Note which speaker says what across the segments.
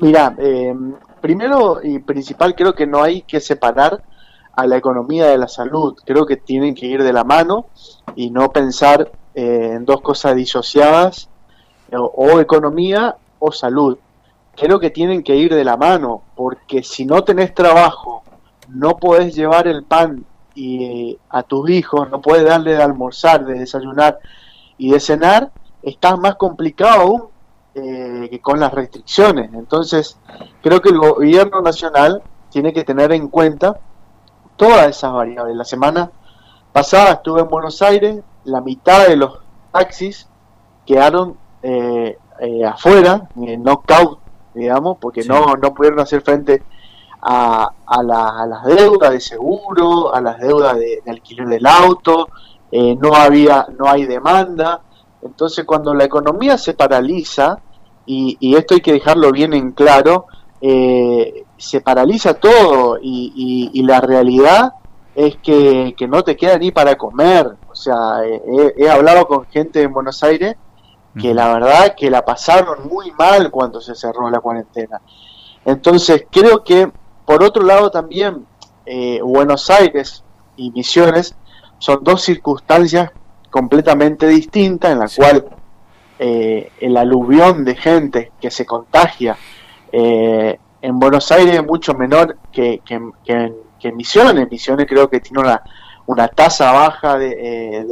Speaker 1: Mira, eh, primero y principal creo que no hay que separar a la economía de la salud. Creo que tienen que ir de la mano y no pensar eh, en dos cosas disociadas, o, economía o salud. Creo que tienen que ir de la mano, porque si no tenés trabajo, no podés llevar el pan y, a tus hijos, no puedes darle de almorzar, de desayunar y de cenar, estás más complicado aún eh, que con las restricciones. Entonces, creo que el gobierno nacional tiene que tener en cuenta todas esas variables. La semana pasada estuve en Buenos Aires, la mitad de los taxis quedaron eh, eh, afuera, en knockout, digamos, porque no, no pudieron hacer frente a, a, las deudas de seguro, a las deudas de, alquiler del auto, eh, no había, no hay demanda. Entonces, cuando la economía se paraliza, y, esto hay que dejarlo bien en claro, eh, se paraliza todo y, la realidad es que, no te queda ni para comer. O sea, he, hablado con gente en Buenos Aires que la verdad que la pasaron muy mal cuando se cerró la cuarentena. Entonces, creo que por otro lado también eh, Buenos Aires y Misiones son dos circunstancias completamente distintas en la cual eh, el aluvión de gente que se contagia eh, en Buenos Aires es mucho menor que, que, Misiones. Misiones creo que tiene una, una tasa baja de,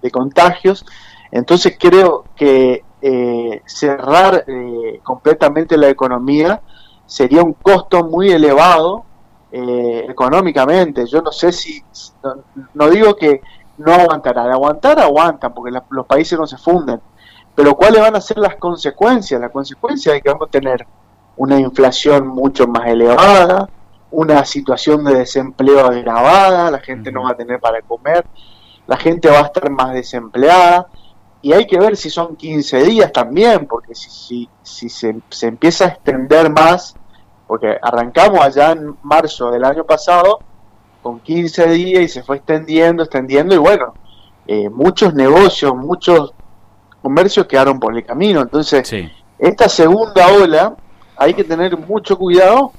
Speaker 1: de, contagios. Entonces creo que cerrar completamente la economía sería un costo muy elevado eh, económicamente. Yo no sé si, no, digo que no aguantará, de aguantar aguantan, porque los países no se funden, pero ¿cuáles van a ser las consecuencias? La consecuencia es que vamos a tener una inflación mucho más elevada, una situación de desempleo agravada, la gente no va a tener para comer, la gente va a estar más desempleada, y hay que ver si son 15 días también, porque si, si, si se, se, empieza a extender más, porque arrancamos allá en marzo del año pasado con 15 días y se fue extendiendo, extendiendo, y bueno, eh, muchos negocios, muchos comercios quedaron por el camino. Entonces, esta segunda ola hay que tener mucho cuidado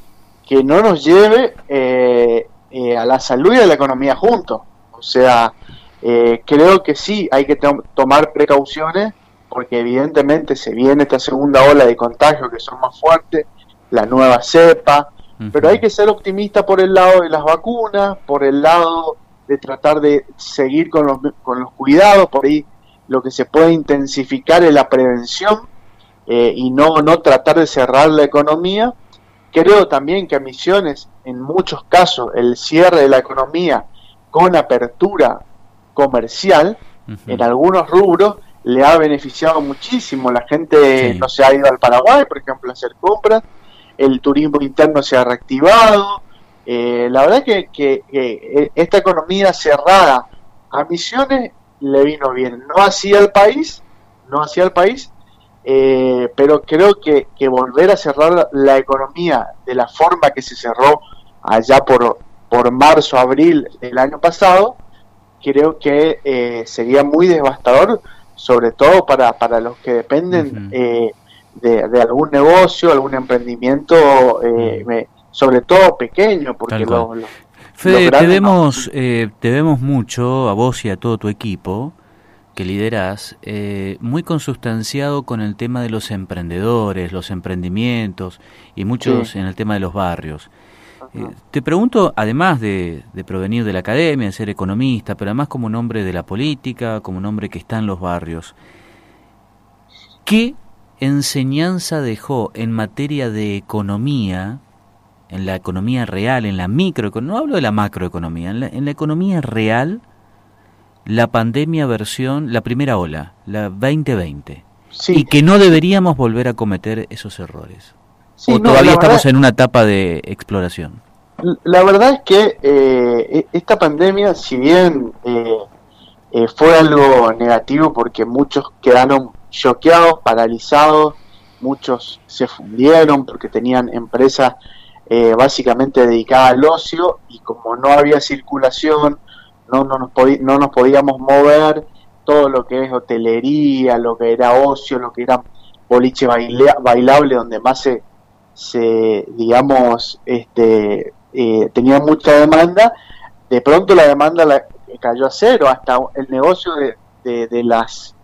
Speaker 1: que no nos lleve eh, eh, a la salud y a la economía juntos. O sea, eh, creo que sí hay que tomar precauciones porque evidentemente se viene esta segunda ola de contagio que son más fuertes, la nueva cepa, pero hay que ser optimista por el lado de las vacunas, por el lado de tratar de seguir con los, con los cuidados, por ahí lo que se puede intensificar es la prevención eh, y no, no tratar de cerrar la economía. Creo también que a Misiones, en muchos casos, el cierre de la economía con apertura comercial en algunos rubros le ha beneficiado muchísimo. La gente no se ha ido al Paraguay, por ejemplo, a hacer compras, el turismo interno se ha reactivado. Eh, la verdad que, que, que, esta economía cerrada a misiones le vino bien. No hacia el país, no hacia el país, eh, pero creo que, que volver a cerrar la economía de la forma que se cerró allá por, por marzo, abril del año pasado, creo que eh, sería muy devastador, sobre todo para, para los que dependen eh, de, algún negocio, algún emprendimiento, eh, sobre todo pequeño, porque lo,
Speaker 2: Fede, te vemos, te vemos mucho, a vos y a todo tu equipo que liderás, muy consustanciado con el tema de los emprendedores, los emprendimientos y muchos en el tema de los barrios. Eh, te pregunto, además de, provenir de la academia, de ser economista, pero además como un hombre de la política, como un hombre que está en los barrios, ¿qué enseñanza dejó en materia de economía, en la economía real, en la microeconomía, no hablo de la macroeconomía, en la, economía real, la pandemia versión, la primera ola, la 2020? Y que no deberíamos volver a cometer esos errores o todavía estamos en una etapa de exploración?
Speaker 1: La verdad es que eh, e-, esta pandemia, si bien eh, eh, fue algo negativo porque muchos quedaron choqueados, paralizados, muchos se fundieron porque tenían empresas básicamente dedicadas al ocio y como no había circulación, no, no, nos no nos podíamos mover, todo lo que es hotelería, lo que era ocio, lo que eran boliche bailable donde más se, se digamos, este, eh, tenía mucha demanda, de pronto la demanda la, cayó a cero, hasta el negocio de, de, las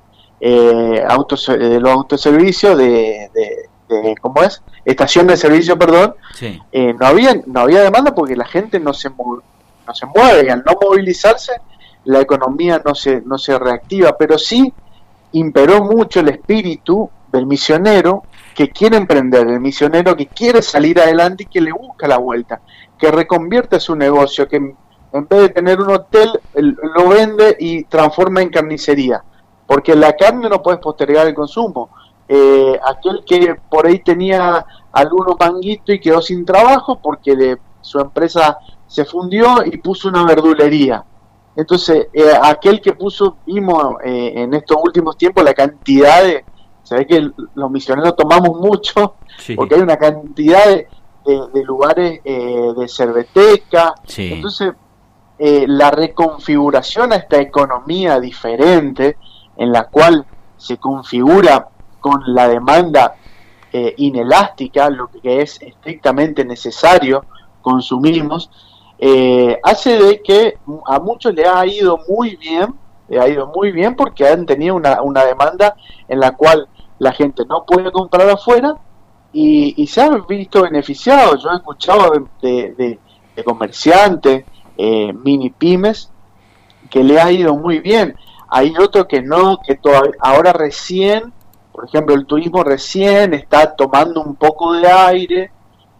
Speaker 1: eh, autos, de los autoservicios, de, de, ¿cómo es? Estación de servicio, perdón, eh, no, había, no había demanda porque la gente no se, no se mueve y al no movilizarse la economía no se, no se reactiva, pero sí imperó mucho el espíritu del misionero que quiere emprender, el misionero que quiere salir adelante y que le busca la vuelta, que reconvierte su negocio, que en vez de tener un hotel, lo vende y transforma en carnicería, porque la carne no puedes postergar el consumo. Eh, aquel que por ahí tenía algunos manguitos y quedó sin trabajo porque su empresa se fundió y puso una verdulería. Entonces, eh, aquel que puso, vimos eh, en estos últimos tiempos la cantidad de, sabes que los misioneros tomamos mucho, porque hay una cantidad de, lugares eh, de cerveteca. Entonces, la reconfiguración a esta economía diferente, en la cual se configura con la demanda inelástica, lo que es estrictamente necesario, consumimos, eh, hace de que a muchos le ha ido muy bien, le ha ido muy bien porque han tenido una, una demanda en la cual la gente no puede comprar afuera y, se han visto beneficiados. Yo he escuchado de, comerciantes, eh, mini pymes, que le ha ido muy bien. Hay otro que no, que todavía, ahora recién, por ejemplo, el turismo recién está tomando un poco de aire.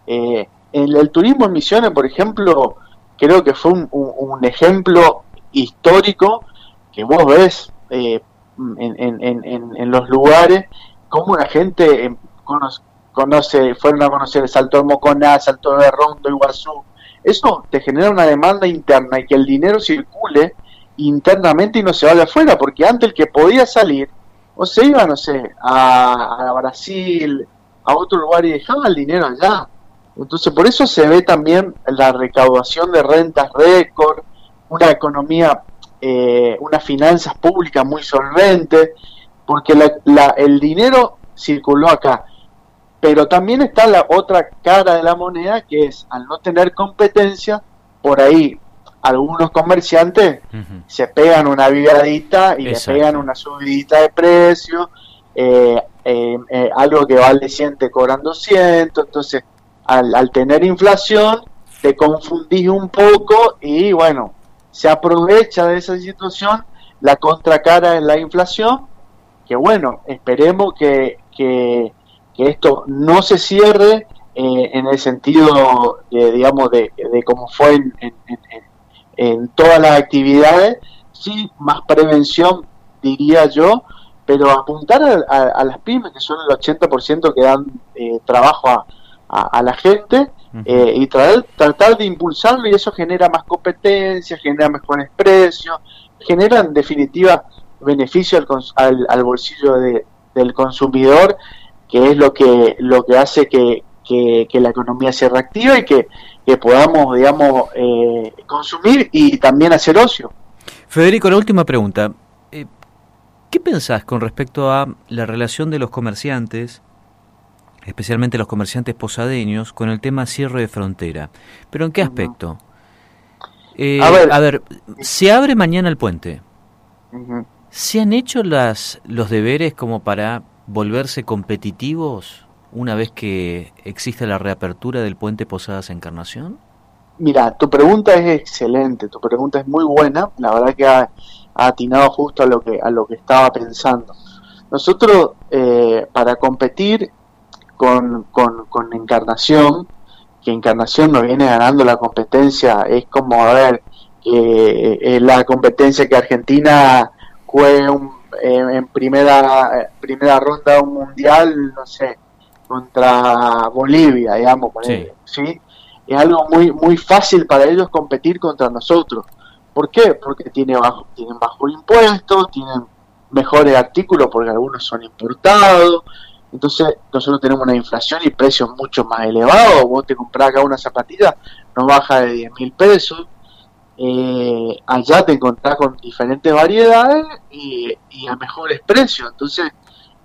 Speaker 1: Eh, en el turismo en Misiones, por ejemplo, creo que fue un, ejemplo histórico que vos ves eh, en, los lugares, cómo la gente eh, conoce, fueron a conocer el Salto de Moconá, Salto de Rondo, Iguazú. Eso te genera una demanda interna y que el dinero circule internamente y no se vaya afuera, porque antes el que podía salir, o se iba, no sé, a, Brasil, a otro lugar y dejaba el dinero allá entonces, por eso se ve también la recaudación de rentas récord, una economía, eh, unas finanzas públicas muy solventes, porque el dinero circuló acá. Pero también está la otra cara de la moneda, que es al no tener competencia, por ahí algunos comerciantes se pegan una vigadita y le pegan una subidita de precio, eh, eh, algo que vale 100 cobrando 100, entonces al, tener inflación, te confundís un poco y bueno, se aprovecha de esa situación, la contracara es la inflación, que bueno, esperemos que, que, esto no se cierre eh, en el sentido, de, digamos, de, de como fue en, en, todas las actividades, sí, más prevención, diría yo, pero apuntar a, las pymes, que son el 80% que dan eh, trabajo a, a, la gente eh, y tratar de impulsarlo y eso genera más competencia, genera mejores precios, genera en definitiva beneficio al, al, bolsillo del consumidor, que es lo que, lo que hace que, la economía se reactive y que, podamos, digamos, eh, consumir y también hacer ocio.
Speaker 2: Federico, la última pregunta. Eh, ¿Qué pensás con respecto a la relación de los comerciantes especialmente los comerciantes posadeños, con el tema cierre de frontera. ¿Pero en qué aspecto? Eh, a, ver, se abre mañana el puente. ¿Se han hecho las, los deberes como para volverse competitivos una vez que existe la reapertura del puente Posadas Encarnación?
Speaker 1: Mira, tu pregunta es excelente, tu pregunta es muy buena, la verdad que ha, atinado justo a lo que, a lo que estaba pensando. Nosotros, eh, para competir con, con, Encarnación, que Encarnación no viene ganando la competencia, es como, a ver, eh, la competencia que Argentina juegue en primera primera ronda un mundial, no sé, contra Bolivia, digamos, sí. Es algo muy muy fácil para ellos competir contra nosotros. ¿Por qué? Porque tiene bajo, tienen bajo impuestos, tienen mejores artículos porque algunos son importados, entonces nosotros tenemos una inflación y precios mucho más elevados. Vos te comprás acá una zapatilla, no baja de 10 mil pesos. Eh, allá te encontrás con diferentes variedades y, a mejores precios. Entonces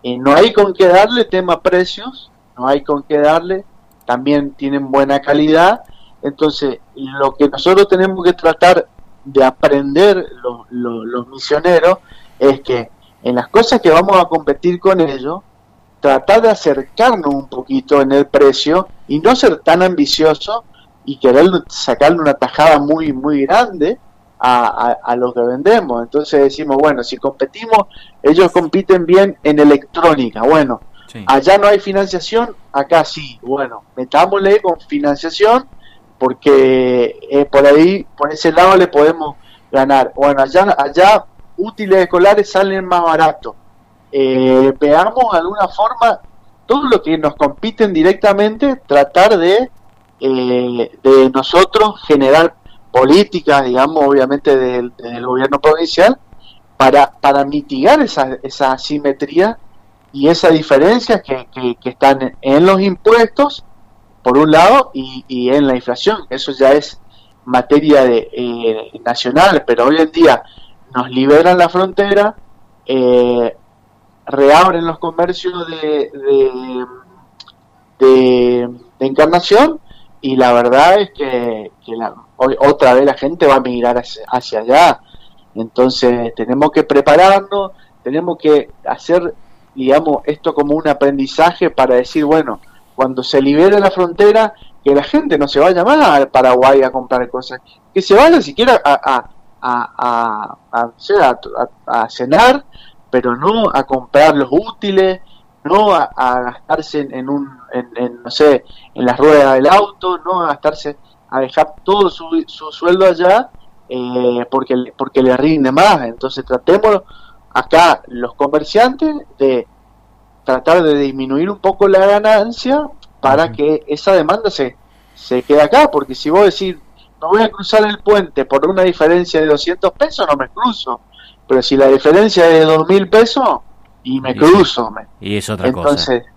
Speaker 1: eh, no hay con qué darle tema precios, no hay con qué darle, también tienen buena calidad, entonces lo que nosotros tenemos que tratar de aprender los, misioneros es que en las cosas que vamos a competir con ellos, tratar de acercarnos un poquito en el precio y no ser tan ambicioso y querer sacarle una tajada muy muy grande a, a, los que vendemos. Entonces decimos, bueno, si competimos, ellos compiten bien en electrónica. Bueno, allá no hay financiación, acá sí. Bueno, metámosle con financiación porque eh, por ahí, por ese lado le podemos ganar. Bueno, allá, allá útiles escolares salen más baratos. Eh, veamos de alguna forma todo lo que nos compiten directamente, tratar de, eh, de nosotros generar políticas, digamos, obviamente del, gobierno provincial, para, para mitigar esa, esa asimetría y esa diferencia que, que, están en los impuestos, por un lado, y, en la inflación. Eso ya es materia de, eh, nacional, pero hoy en día nos liberan la frontera, eh, reabren los comercios de, de, encarnación y la verdad es que, hoy, otra vez la gente va a migrar hacia, allá. Entonces tenemos que prepararnos, tenemos que hacer, digamos, esto como un aprendizaje para decir, bueno, cuando se libere la frontera, que la gente no se vaya más al Paraguay a comprar cosas, que se vaya siquiera a, a, a, a, cenar, pero no a comprar los útiles, no a, gastarse en, un, en, no sé, en las ruedas del auto, no a gastarse, a dejar todo su, su sueldo allá eh, porque, porque le rinde más. Entonces tratemos acá los comerciantes de tratar de disminuir un poco la ganancia para que esa demanda se, se quede acá, porque si vos decís no voy a cruzar el puente por una diferencia de 200 pesos, no me cruzo. Pero si la diferencia es de 2 mil pesos, y me cruzo.
Speaker 2: y es otra
Speaker 1: entonces, cosa.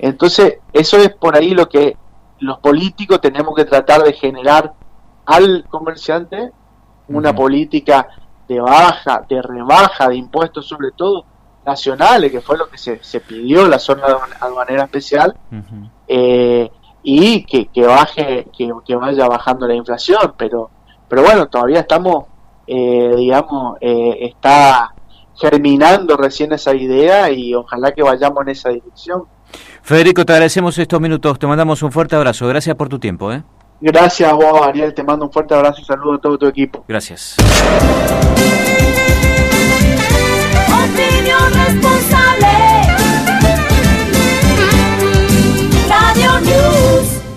Speaker 1: Entonces, eso es por ahí lo que los políticos tenemos que tratar de generar al comerciante una política de baja, de rebaja de impuestos, sobre todo nacionales, que fue lo que se, se pidió la zona aduanera especial, eh, y que, que baje, que, que, vaya bajando la inflación, pero, pero bueno, todavía estamos, eh, digamos, eh, está germinando recién esa idea y ojalá que vayamos en esa dirección.
Speaker 2: Federico, te agradecemos estos minutos, te mandamos un fuerte abrazo, gracias por tu tiempo. ¿eh?
Speaker 1: Gracias a vos, Ariel, te mando un fuerte abrazo y saludo a todo tu equipo.
Speaker 2: Gracias.
Speaker 3: responsable. Radio News.